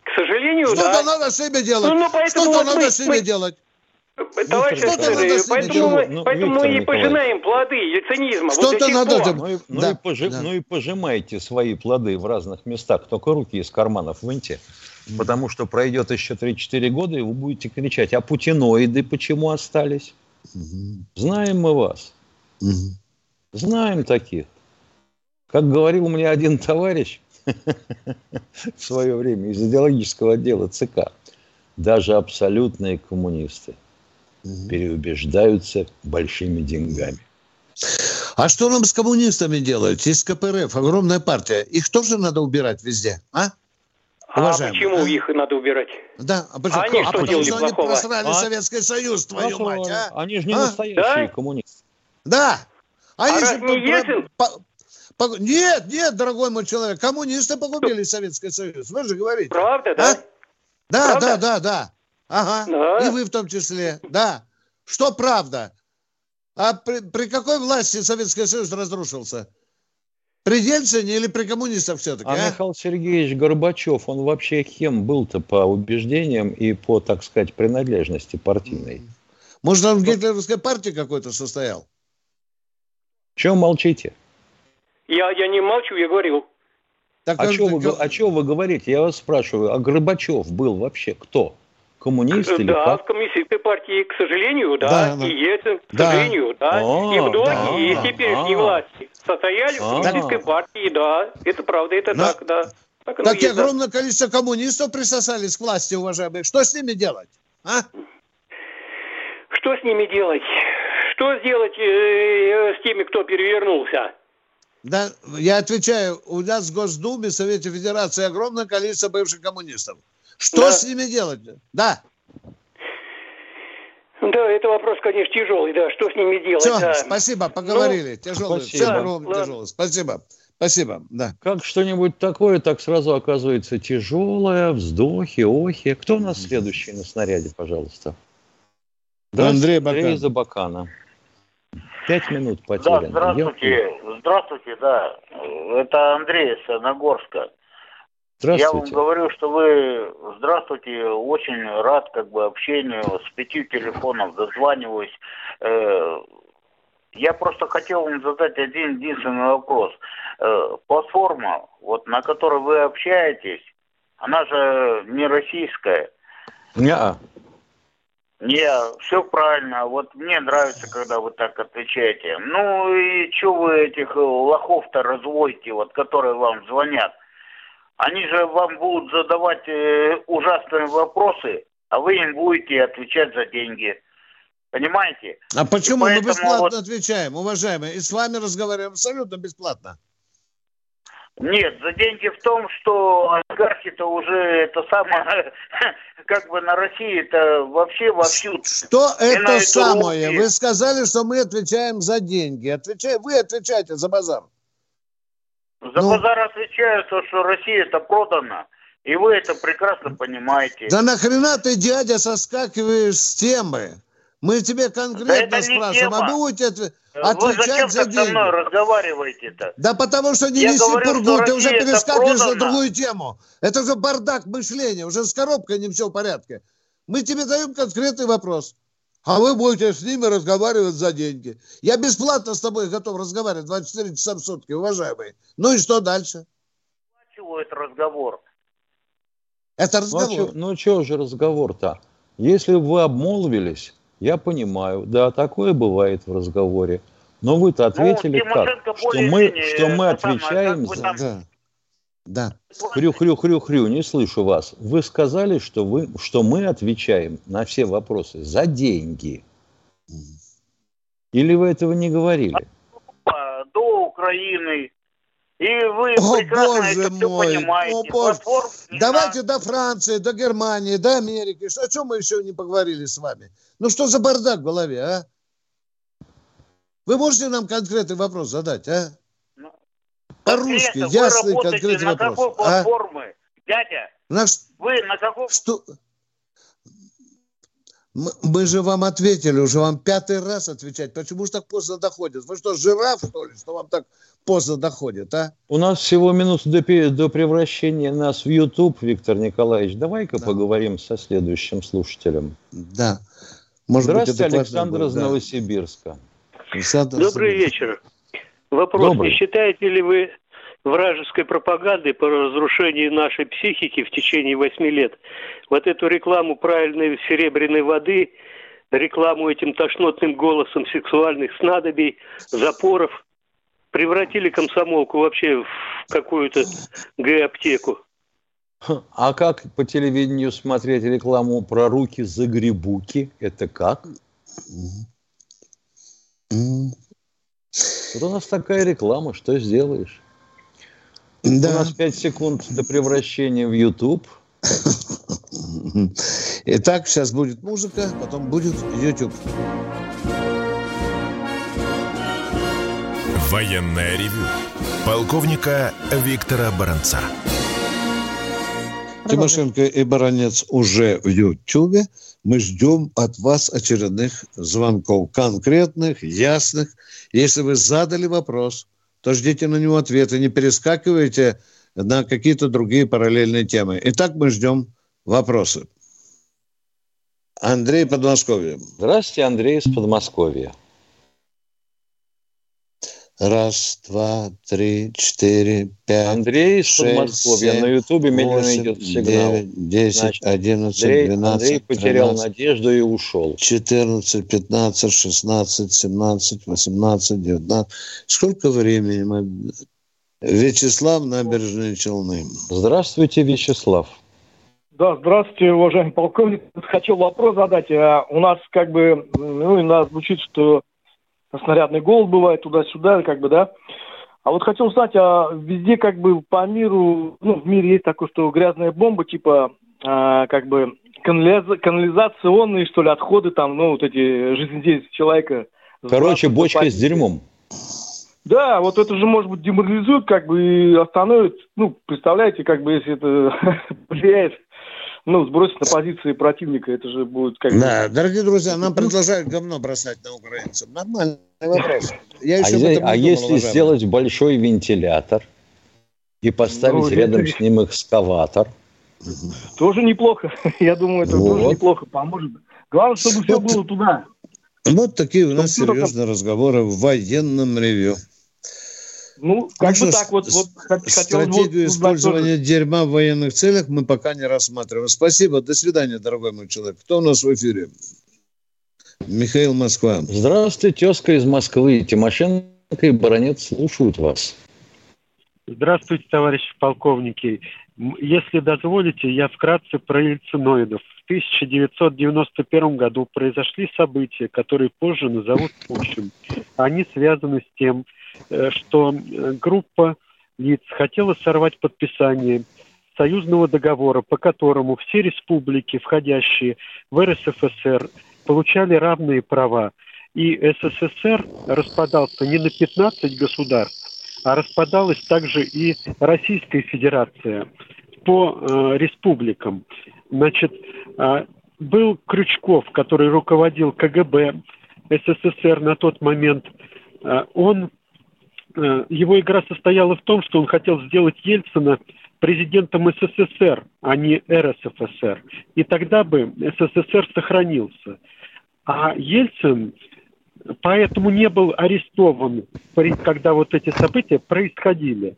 [SPEAKER 9] К сожалению,
[SPEAKER 1] Что-то
[SPEAKER 9] да.
[SPEAKER 1] надо с ними делать. Ну, ну, Что-то вот надо мы, с ними мы... делать.
[SPEAKER 9] Товарищ офицеры, поэтому, мы, поэтому мы и пожинаем плоды яцинизма.
[SPEAKER 1] Что-то вот надо...
[SPEAKER 2] Ну, и, ну, да, и пожи, да. ну и пожимайте свои плоды в разных местах, только руки из карманов выньте. Потому что пройдет еще 3-4 года, и вы будете кричать, а путиноиды почему остались? Знаем мы вас. Знаем таких. Как говорил мне один товарищ в свое время из идеологического отдела ЦК, даже абсолютные коммунисты угу. переубеждаются большими деньгами.
[SPEAKER 1] А что нам с коммунистами делать? Есть КПРФ, огромная партия. Их тоже надо убирать везде, а?
[SPEAKER 9] Уважаемый, а почему а? их надо убирать?
[SPEAKER 1] Да, а почему? А они а что потому что плохого? они просрали а? Советский Союз, твою а мать, а?
[SPEAKER 2] Они же не а? настоящие да? коммунисты.
[SPEAKER 1] Да.
[SPEAKER 9] А, а раз не Ельцин? По,
[SPEAKER 1] по, нет, нет, дорогой мой человек, коммунисты погубили Советский Союз. Вы же говорите.
[SPEAKER 9] Правда, да? А?
[SPEAKER 1] Да, Правда? да, да, да. Ага. Да. И вы в том числе. Да. Что правда? А при, при какой власти Советский Союз разрушился? При Ельцине или при коммунистах все-таки?
[SPEAKER 2] А, а Михаил Сергеевич Горбачев, он вообще кем был-то по убеждениям и по, так сказать, принадлежности партийной?
[SPEAKER 1] Может, он в гитлеровской партии какой-то состоял?
[SPEAKER 2] Чем молчите?
[SPEAKER 9] Я, я не молчу, я говорил.
[SPEAKER 2] Так, а, что вы, а вы говорите? Я вас спрашиваю, а Горбачев был вообще кто? Коммунист или
[SPEAKER 9] Да, как? в коммунистической партии, к сожалению, да. да и Ельцин, к да. сожалению, да. А, и многие да, из теперешней а, власти состояли а, в коммунистической партии, да. Это правда, это Но... так, да.
[SPEAKER 1] Так, так и огромное да. количество коммунистов присосались к власти, уважаемые. Что с ними делать? А?
[SPEAKER 9] Что с ними делать? что сделать э, с теми, кто перевернулся?
[SPEAKER 1] Да, я отвечаю, у нас в Госдуме, в Совете Федерации огромное количество бывших коммунистов. Что да. с ними делать? Да.
[SPEAKER 9] Да, это вопрос, конечно, тяжелый, да, что с ними делать?
[SPEAKER 1] Все,
[SPEAKER 9] да.
[SPEAKER 1] спасибо, поговорили. Ну, тяжелый, спасибо. все да, тяжелый. Спасибо. Спасибо, да.
[SPEAKER 2] Как что-нибудь такое, так сразу оказывается тяжелое, вздохи, охи. Кто у нас следующий на снаряде, пожалуйста?
[SPEAKER 1] Андрей Бакан. Андрей
[SPEAKER 2] Забакана. Пять минут потеряно.
[SPEAKER 10] Да, здравствуйте. Я... Здравствуйте, да. Это Андрей из Нагорска. Я вам говорю, что вы, здравствуйте, очень рад как бы общению, с пятью телефонов дозваниваюсь. Э, я просто хотел вам задать один единственный вопрос. Э, платформа, вот на которой вы общаетесь, она же не российская.
[SPEAKER 2] Не.
[SPEAKER 10] Не, все правильно. Вот мне нравится, когда вы так отвечаете. Ну и что вы этих лохов-то разводите, вот которые вам звонят? Они же вам будут задавать э, ужасные вопросы, а вы им будете отвечать за деньги. Понимаете?
[SPEAKER 1] А почему мы бесплатно вот... отвечаем, уважаемые? И с вами разговариваем абсолютно бесплатно.
[SPEAKER 10] Нет, за деньги в том, что олигархи-то уже это самое, как бы на России это вообще вовсю.
[SPEAKER 1] Что это самое? Руки. Вы сказали, что мы отвечаем за деньги. Отвечай, вы отвечаете за базар.
[SPEAKER 10] За ну, базар отвечаю, то, что Россия это продана. И вы это прекрасно понимаете.
[SPEAKER 1] Да нахрена ты, дядя, соскакиваешь с темы? Мы тебе конкретно да спрашиваем, а вы будете отвечать
[SPEAKER 10] вы зачем за деньги. со мной разговариваете-то?
[SPEAKER 1] Да потому что не Я неси говорю, пургу, ты уже перескакиваешь на другую тему. Это же бардак мышления, уже с коробкой не все в порядке. Мы тебе даем конкретный вопрос. А вы будете с ними разговаривать за деньги. Я бесплатно с тобой готов разговаривать 24 часа в сутки, уважаемый. Ну и что дальше?
[SPEAKER 10] Чего это разговор?
[SPEAKER 1] Это ну, а разговор.
[SPEAKER 2] Ну, что ну, же разговор-то? Если вы обмолвились, я понимаю, да, такое бывает в разговоре. Но вы-то ну, ответили ну, как? Что мы, что мы отвечаем за... Да. Да. Хрю-хрю-хрю-хрю, не слышу вас. Вы сказали, что, вы, что мы отвечаем на все вопросы за деньги. Или вы этого не говорили?
[SPEAKER 10] До Украины. И вы О, прекрасно боже это мой. все понимаете. О, боже.
[SPEAKER 1] Давайте до Франции, до Германии, до Америки. О чем мы еще не поговорили с вами? Ну что за бардак в голове, а? Вы можете нам конкретный вопрос задать, а? По-русски, ясный конкретный на вопрос. какой
[SPEAKER 10] а? платформы, а? дядя? На... Вы на какой...
[SPEAKER 1] Что... Мы, мы же вам ответили, уже вам пятый раз отвечать. Почему же так поздно доходит? Вы что, жираф, что ли, что вам так поздно доходит, а?
[SPEAKER 2] У нас всего минут до, до превращения нас в YouTube, Виктор Николаевич. Давай-ка да. поговорим со следующим слушателем.
[SPEAKER 1] Да.
[SPEAKER 2] Может Здравствуйте, быть, Александр будет, из да. Новосибирска.
[SPEAKER 11] Добрый вечер. Вопрос, Добрый. не считаете ли вы вражеской пропагандой по разрушению нашей психики в течение восьми лет вот эту рекламу правильной серебряной воды, рекламу этим тошнотным голосом сексуальных снадобий, запоров, превратили комсомолку вообще в какую-то Г-аптеку.
[SPEAKER 2] А как по телевидению смотреть рекламу про руки за грибуки? Это как? Вот у нас такая реклама, что сделаешь? Да. У нас 5 секунд до превращения в YouTube.
[SPEAKER 1] Итак, сейчас будет музыка, потом будет YouTube.
[SPEAKER 3] Военная ревю. Полковника Виктора Баранца.
[SPEAKER 1] Тимошенко и Баранец уже в Ютьюбе. Мы ждем от вас очередных звонков, конкретных, ясных. Если вы задали вопрос, то ждите на него ответа, не перескакивайте на какие-то другие параллельные темы. Итак, мы ждем вопросы. Андрей Подмосковье.
[SPEAKER 2] Здравствуйте, Андрей из Подмосковья.
[SPEAKER 1] Раз, два, три, четыре, пять,
[SPEAKER 2] Андрей из Подмосковья. На Ютубе медленно идет сигнал.
[SPEAKER 1] 9, 10, Значит, 11, Андрей, 12, Андрей
[SPEAKER 2] потерял 13, надежду и ушел.
[SPEAKER 1] 14, 15, 16, 17, 18, 19. Сколько времени мы... Вячеслав, Набережные Челны.
[SPEAKER 2] Здравствуйте, Вячеслав.
[SPEAKER 12] Да, здравствуйте, уважаемый полковник. Хотел вопрос задать. А у нас как бы, ну, и нас звучит, что снарядный голод бывает туда-сюда, как бы, да. А вот хотел узнать, а везде как бы по миру, ну, в мире есть такое, что грязная бомба, типа, а, как бы канализационные, что ли, отходы там, ну, вот эти жизнедеятельности человека.
[SPEAKER 2] Короче, бочка с дерьмом.
[SPEAKER 12] Да, вот это же, может быть, деморализует, как бы, и остановит, ну, представляете, как бы, если это влияет ну, сбросить на позиции противника, это же будет как
[SPEAKER 1] Да, дорогие друзья, нам продолжают говно бросать на украинцев. Нормальный вопрос.
[SPEAKER 2] Я еще а, а если уважаемый. сделать большой вентилятор и поставить ну, рядом это... с ним экскаватор?
[SPEAKER 12] Тоже неплохо. Я думаю, это вот. тоже неплохо поможет. Главное, чтобы все было туда.
[SPEAKER 1] Вот такие у нас серьезные разговоры в военном ревью.
[SPEAKER 12] Ну, как бы так вот. вот
[SPEAKER 1] стратегию вот, использования тоже. дерьма в военных целях мы пока не рассматриваем. Спасибо. До свидания, дорогой мой человек. Кто у нас в эфире? Михаил Москва.
[SPEAKER 2] Здравствуйте, тезка из Москвы. Тимошенко и Баранец слушают вас.
[SPEAKER 13] Здравствуйте, товарищи полковники. Если дозволите, я вкратце про ельциноидов. В 1991 году произошли события, которые позже назовут Путчем. Они связаны с тем, Э, что группа лиц хотела сорвать подписание союзного договора, по которому все республики, входящие в РСФСР, получали равные права. И СССР распадался не на 15 государств, распадалась также и Российская Федерация по э, республикам. Значит, э, был Крючков, который руководил КГБ СССР на тот момент. Э, он Э, его игра состояла в том, что он хотел сделать Ельцина президентом СССР, а не РСФСР. И тогда бы СССР сохранился. А Ельцин поэтому не был арестован, когда вот эти события происходили.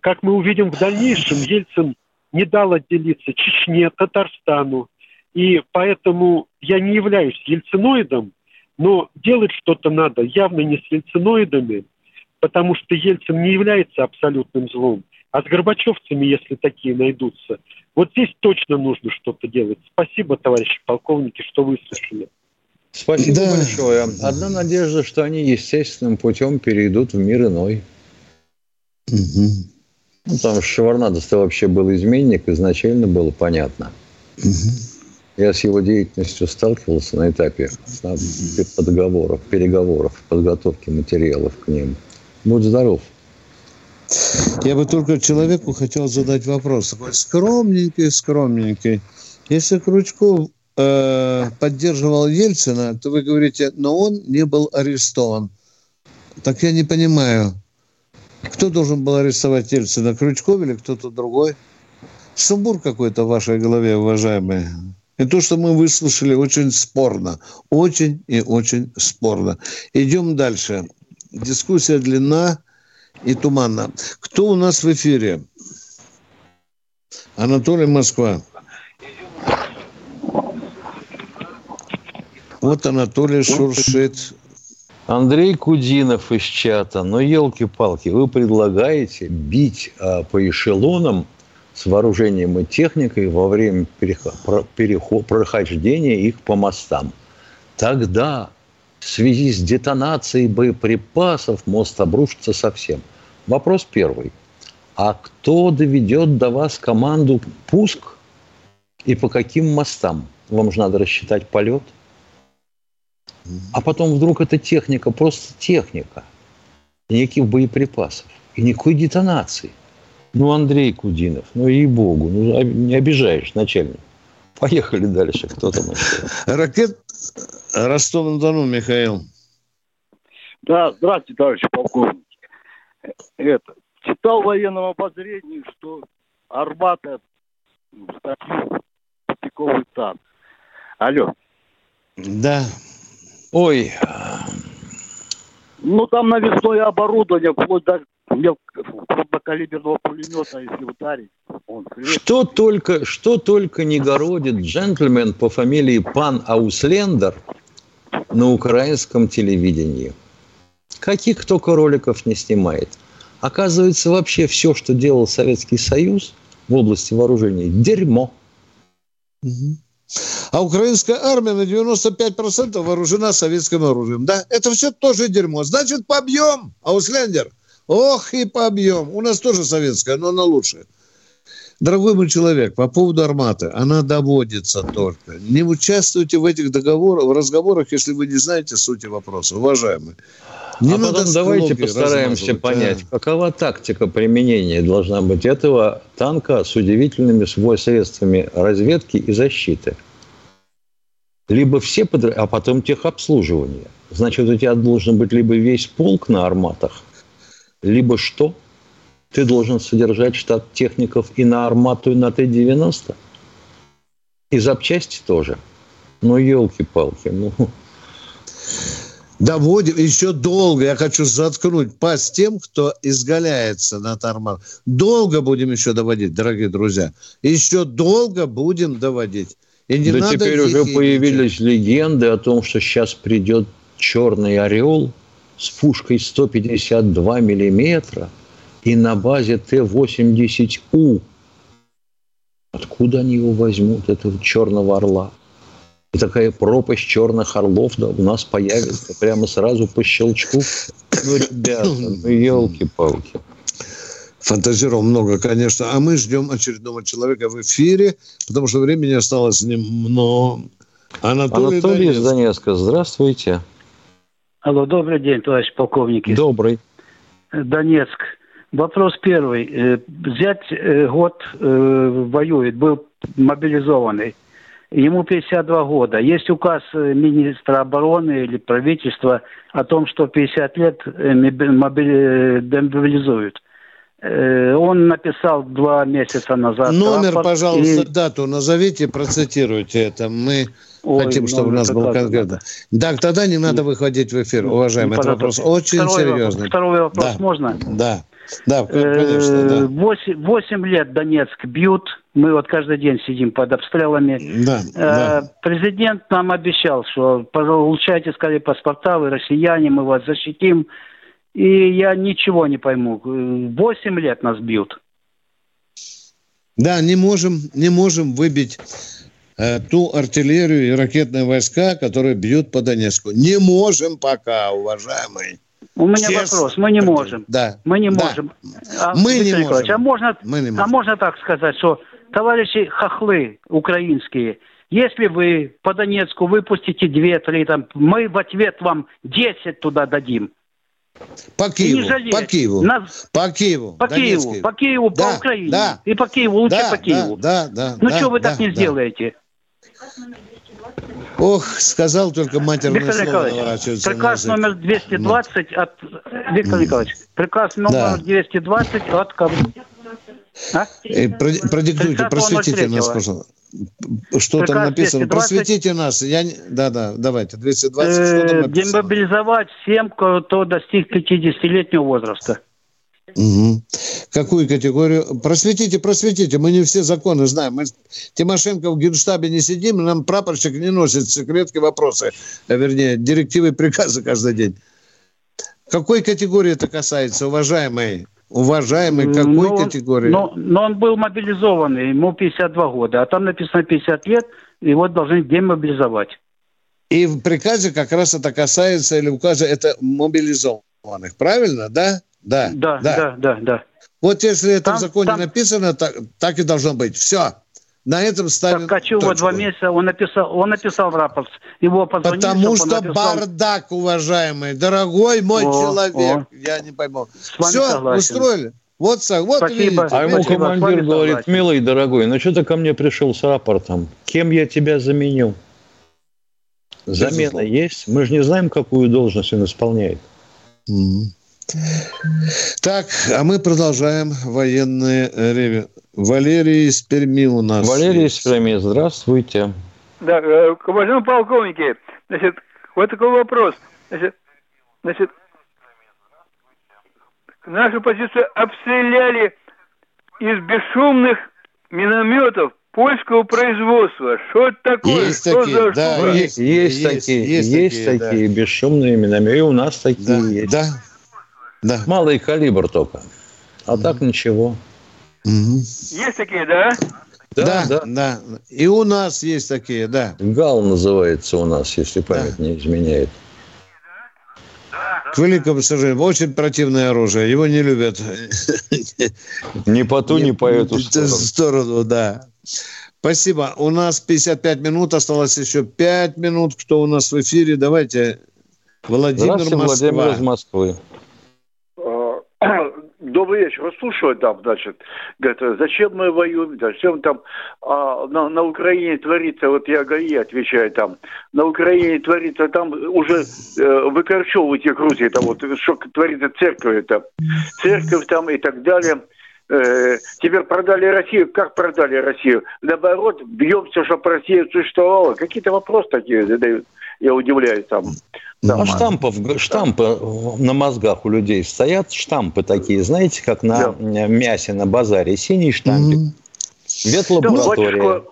[SPEAKER 13] Как мы увидим в дальнейшем, Ельцин не дал отделиться Чечне, Татарстану. И поэтому я не являюсь ельциноидом, но делать что-то надо явно не с ельциноидами, потому что Ельцин не является абсолютным злом. А с Горбачевцами, если такие найдутся, вот здесь точно нужно что-то делать. Спасибо, товарищи полковники, что выслушали.
[SPEAKER 2] Спасибо да. большое. Одна надежда, что они естественным путем перейдут в мир иной. Угу. Ну, там Шеварнадзе вообще был изменник, изначально было понятно. Угу. Я с его деятельностью сталкивался на этапе подговоров, переговоров, подготовки материалов к ним. Будь здоров.
[SPEAKER 1] Я бы только человеку хотел задать вопрос. Скромненький, скромненький. Если Крючков э, поддерживал Ельцина, то вы говорите, но он не был арестован. Так я не понимаю, кто должен был арестовать Ельцина, Крючков или кто-то другой? Сумбур какой-то в вашей голове, уважаемые. И то, что мы выслушали, очень спорно. Очень и очень спорно. Идем дальше дискуссия длинна и туманна. Кто у нас в эфире? Анатолий Москва. Вот Анатолий шуршит.
[SPEAKER 2] Андрей Кудинов из чата. Но елки-палки, вы предлагаете бить а, по эшелонам с вооружением и техникой во время переход, прохождения их по мостам. Тогда в связи с детонацией боеприпасов мост обрушится совсем. Вопрос первый. А кто доведет до вас команду пуск и по каким мостам? Вам же надо рассчитать полет. А потом вдруг эта техника просто техника. Никаких боеприпасов и никакой детонации. Ну, Андрей Кудинов, ну, ей-богу, ну, не обижаешь, начальник. Поехали дальше. Кто там еще?
[SPEAKER 1] Ракет Ростов-на-Дону, Михаил.
[SPEAKER 14] Да, здравствуйте, товарищ полковник. Это, читал в военном обозрении, что Арбат статью пятиковый танк. Алло.
[SPEAKER 1] Да.
[SPEAKER 2] Ой.
[SPEAKER 14] Ну, там навесное оборудование, вплоть до крупнокалиберного пулемета, если ударить. Он
[SPEAKER 2] что только, что только не городит джентльмен по фамилии Пан Ауслендер на украинском телевидении. Каких только роликов не снимает. Оказывается, вообще все, что делал Советский Союз в области вооружений, дерьмо.
[SPEAKER 1] А украинская армия на 95% вооружена советским оружием. Да, это все тоже дерьмо. Значит, побьем, Ауслендер. Ох и побьем. У нас тоже советская, но она лучше. Дорогой мой человек, по поводу арматы, она доводится только. Не участвуйте в этих договорах, в разговорах, если вы не знаете сути вопроса, уважаемые.
[SPEAKER 2] Не а потом давайте постараемся понять, а? какова тактика применения должна быть этого танка с удивительными средствами разведки и защиты. Либо все, под... а потом техобслуживание. Значит, у тебя должен быть либо весь полк на арматах, либо что? Ты должен содержать штат техников и на армату, и на Т-90. И запчасти тоже. Ну, елки-палки, ну...
[SPEAKER 1] Доводим еще долго. Я хочу заткнуть пасть тем, кто изгаляется на армат. Долго будем еще доводить, дорогие друзья. Еще долго будем доводить.
[SPEAKER 2] И не да надо теперь уже появились легенды о том, что сейчас придет черный орел с пушкой 152 миллиметра – и на базе Т-80У. Откуда они его возьмут, этого черного орла? И такая пропасть черных орлов да, у нас появится прямо сразу по щелчку. Ну, ребята, ну, елки-палки.
[SPEAKER 1] Фантазировал много, конечно. А мы ждем очередного человека в эфире, потому что времени осталось немного.
[SPEAKER 2] Анатолий, Анатолий Донецк. из Донецка, здравствуйте.
[SPEAKER 15] Алло, добрый день, товарищ полковник.
[SPEAKER 2] Добрый.
[SPEAKER 15] Донецк. Вопрос первый. Э, взять э, год э, воюет, был мобилизованный. Ему 52 года. Есть указ министра обороны или правительства о том, что 50 лет демобилизуют. Он написал два месяца назад.
[SPEAKER 1] Номер, рапорт, пожалуйста, и... дату назовите, процитируйте это. Мы Ой, хотим, чтобы у нас было конкретно. Да, тогда не надо выходить в эфир, уважаемый. Это вопрос очень второй серьезный.
[SPEAKER 15] Вопрос, второй вопрос
[SPEAKER 1] да.
[SPEAKER 15] можно?
[SPEAKER 1] Да. Да, конечно, да.
[SPEAKER 15] 8, 8 лет Донецк бьют, мы вот каждый день сидим под обстрелами.
[SPEAKER 1] Да, э, да.
[SPEAKER 15] Президент нам обещал, что получайте скорее паспорта, вы россияне, мы вас защитим. И я ничего не пойму. 8 лет нас бьют.
[SPEAKER 1] Да, не можем, не можем выбить э, ту артиллерию и ракетные войска, которые бьют по Донецку. Не можем пока, уважаемые.
[SPEAKER 15] У меня Все вопрос. Мы не можем.
[SPEAKER 1] Да.
[SPEAKER 15] Мы не
[SPEAKER 1] да.
[SPEAKER 15] можем.
[SPEAKER 1] А, мы не можем.
[SPEAKER 15] А можно, Мы не а можем. а можно так сказать, что товарищи хохлы украинские, если вы по Донецку выпустите две-три, там, мы в ответ вам 10 туда дадим.
[SPEAKER 1] По Киеву, по Киеву,
[SPEAKER 15] Нас...
[SPEAKER 1] по Киеву,
[SPEAKER 15] по Киеву, по Киеву, да, по Украине, да, и по Киеву, лучше да, по Киеву.
[SPEAKER 1] Да, да, да.
[SPEAKER 15] Ну
[SPEAKER 1] да,
[SPEAKER 15] что вы
[SPEAKER 1] да,
[SPEAKER 15] так не
[SPEAKER 1] да.
[SPEAKER 15] сделаете?
[SPEAKER 1] Ох, сказал только матерное
[SPEAKER 15] Виктор
[SPEAKER 1] слово
[SPEAKER 15] Николаевич, приказ на номер 220 от... Виктор Николаевич, приказ номер да. 220 от...
[SPEAKER 1] А? Э, продиктуйте, просветите нас, пожалуйста. Что приказ там написано? 220... Просветите нас. Я... Да, да, давайте. 220,
[SPEAKER 15] э, что там написано? Демобилизовать всем, кто достиг 50-летнего возраста.
[SPEAKER 1] Угу. Какую категорию? Просветите, просветите. Мы не все законы знаем. Мы Тимошенко в генштабе не сидим, нам прапорщик не носит секретки вопросы, а вернее, директивы и приказы каждый день. Какой категории это касается, уважаемый? Уважаемый, какой но, категории?
[SPEAKER 15] Но, но он был мобилизованный, ему 52 года, а там написано 50 лет, его должны демобилизовать.
[SPEAKER 1] И в приказе как раз это касается, или указе это мобилизованных, правильно, да? Да,
[SPEAKER 15] да, да, да, да. да.
[SPEAKER 1] Вот если это там, в законе там... написано, так, так и должно быть. Все. На этом ставим
[SPEAKER 15] Ткачева два месяца, он написал, он написал рапорт. Его
[SPEAKER 1] позвонили, Потому что написал... бардак, уважаемый, дорогой мой о, человек. О. Я не пойму. Все, согласен. устроили. Вот, вот
[SPEAKER 2] спасибо, видите. А ему спасибо, командир говорит, согласен. милый, дорогой, ну что ты ко мне пришел с рапортом? Кем я тебя заменю? Замена есть? Мы же не знаем, какую должность он исполняет.
[SPEAKER 1] Mm-hmm. Так, а мы продолжаем военные ревю. Валерий из Перми у нас.
[SPEAKER 2] Валерий из Перми, здравствуйте.
[SPEAKER 16] Да, э, уважаемые полковники, значит, вот такой вопрос. Значит, значит, нашу позицию обстреляли из бесшумных минометов польского производства. Что это такое?
[SPEAKER 2] Есть Что такие, за да, есть, есть, есть такие, есть, есть такие, такие да. бесшумные минометы. И у нас такие
[SPEAKER 1] да,
[SPEAKER 2] есть.
[SPEAKER 1] Да, да.
[SPEAKER 2] Малый калибр только. А так ничего.
[SPEAKER 16] Есть такие, да?
[SPEAKER 1] Да, да, да, да. И у нас есть такие, да.
[SPEAKER 2] ГАЛ называется у нас, если память да. не изменяет.
[SPEAKER 1] К великому сожалению, очень противное оружие. Его не любят.
[SPEAKER 2] Ни по ту, ни по эту сторону.
[SPEAKER 1] сторону, да. Спасибо. У нас 55 минут, осталось еще 5 минут. Кто у нас в эфире? Давайте. Владимир Москва.
[SPEAKER 2] Владимир из Москвы.
[SPEAKER 17] Добрый вечер. Слушаю там, значит, говорят, зачем мы воюем, зачем там а, на, на Украине творится, вот я ГАИ отвечаю там, на Украине творится, там уже э, выкорчевывают их Грузии, там вот, что творится церковь, там, церковь там и так далее. Э, теперь продали Россию. Как продали Россию? Наоборот, бьемся, чтобы Россия существовала. Какие-то вопросы такие задают. Я удивляюсь там.
[SPEAKER 2] Да, а штампов, штампы на мозгах у людей стоят, штампы такие, знаете, как на да. мясе на базаре, синий штампик. Mm-hmm. Ветлаборатория.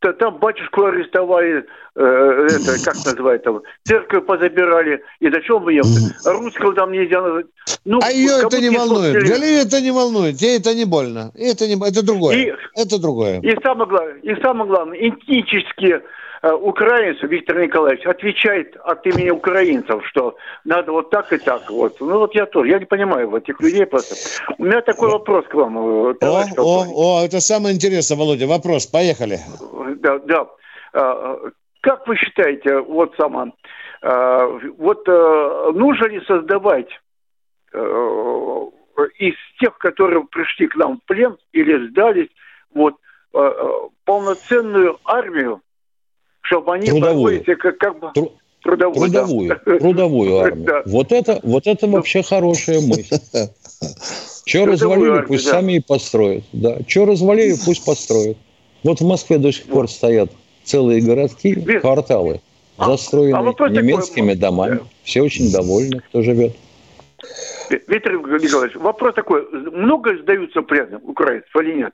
[SPEAKER 17] Там, там батюшку арестовали, э, это, как называют там, церковь позабирали. И зачем вы ехали? Mm-hmm. Русского там нельзя назвать.
[SPEAKER 1] Ну, а ее это не волнует. Галию это не волнует. Ей это не больно. Это, не, это другое. И, это другое.
[SPEAKER 17] И самое главное, и самое главное, этнические Э, украинец Виктор Николаевич отвечает от имени украинцев, что надо вот так и так. Вот. Ну вот я тоже, я не понимаю этих людей просто. У меня такой вопрос к вам.
[SPEAKER 1] Э, о, о, о, это самое интересное, Володя. Вопрос, поехали.
[SPEAKER 17] Да, да. А, как вы считаете, вот сама, вот э, нужно ли создавать из тех, которые пришли к нам в плен или сдались, вот полноценную армию чтобы они
[SPEAKER 2] трудовую. как, как бы... Тру... Трудовую, трудовую, да. трудовую армию. Да. Вот это, вот это вообще хорошая мысль. Что развалили, пусть да. сами и построят. Да. Что развалили, пусть построят. Вот в Москве до сих пор стоят целые городки, кварталы, а, застроены а немецкими такой, домами. Все очень довольны, кто живет.
[SPEAKER 17] Виктор Николаевич, вопрос такой. Много сдаются пленным украинцев или нет?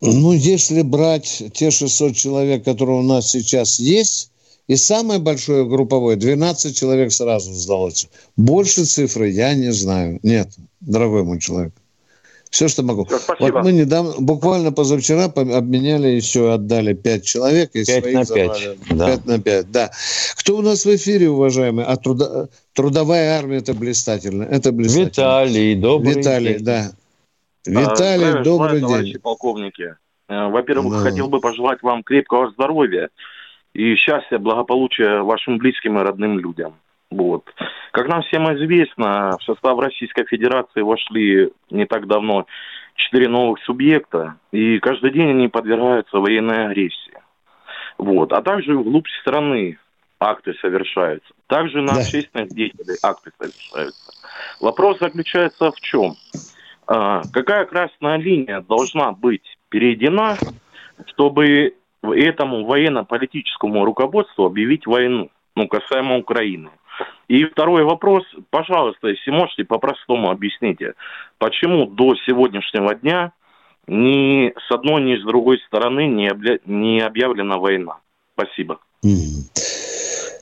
[SPEAKER 1] Ну, если брать те 600 человек, которые у нас сейчас есть, и самое большое групповое, 12 человек сразу сдалось. Больше цифры я не знаю. Нет, дорогой мой человек. Все, что могу. Спасибо. Вот мы недавно, буквально позавчера обменяли еще, отдали 5 человек.
[SPEAKER 2] 5 на 5. Забрали.
[SPEAKER 1] Да. 5 на 5, да. Кто у нас в эфире, уважаемые? А труда, трудовая армия, это блистательно. Это блистательно.
[SPEAKER 2] Виталий, добрый
[SPEAKER 1] Виталий, день. да. Виталий, а, добрый желаю, день.
[SPEAKER 18] полковники. Э, во-первых, да. хотел бы пожелать вам крепкого здоровья и счастья, благополучия вашим близким и родным людям. Вот. Как нам всем известно, в состав Российской Федерации вошли не так давно четыре новых субъекта, и каждый день они подвергаются военной агрессии. Вот. А также вглубь страны акты совершаются. Также на да. общественных деятелей акты совершаются. Вопрос заключается в чем? А, какая красная линия должна быть перейдена, чтобы этому военно-политическому руководству объявить войну, ну, касаемо Украины. И второй вопрос, пожалуйста, если можете, по-простому объясните, почему до сегодняшнего дня ни с одной, ни с другой стороны не, обля... не объявлена война? Спасибо.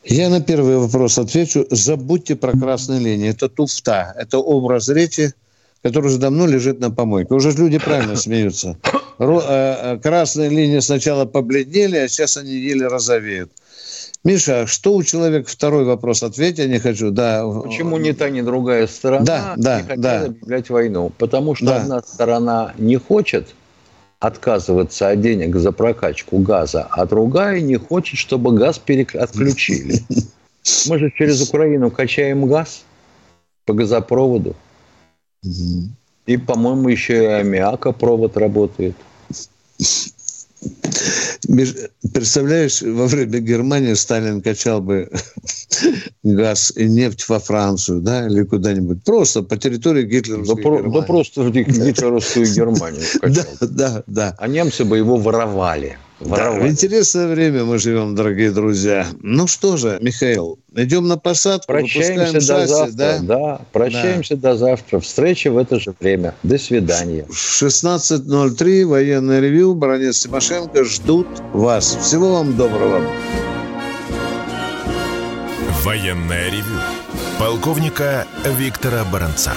[SPEAKER 1] Я на первый вопрос отвечу. Забудьте про красные линии. Это туфта. Это образ речи, который уже давно лежит на помойке. Уже люди правильно смеются. Э, э, красные линии сначала побледнели, а сейчас они еле розовеют. Миша, что у человека второй вопрос? Ответь, я не хочу. Да.
[SPEAKER 2] Почему ни та, ни другая сторона да, да, не хотят да. объявлять войну? Потому что да. одна сторона не хочет отказываться от денег за прокачку газа, а другая не хочет, чтобы газ перек... отключили. Мы же через Украину качаем газ по газопроводу. И, по-моему, еще и аммиакопровод работает.
[SPEAKER 1] Представляешь, во время Германии Сталин качал бы газ и нефть во Францию, да, или куда-нибудь. Просто по территории гитлеровской да, Германии.
[SPEAKER 2] Да просто гитлеровскую Германию
[SPEAKER 1] качал. Да, да, да.
[SPEAKER 2] А немцы бы его воровали.
[SPEAKER 1] Да, в интересное время мы живем, дорогие друзья. Ну что же, Михаил, идем на посадку,
[SPEAKER 2] прощаемся до шасси, завтра. Да? да, прощаемся да. до завтра. Встреча в это же время. До свидания.
[SPEAKER 1] В 16.03 военное ревю. Баронец Тимошенко ждут вас. Всего вам доброго.
[SPEAKER 3] Военное ревю. Полковника Виктора Баранца.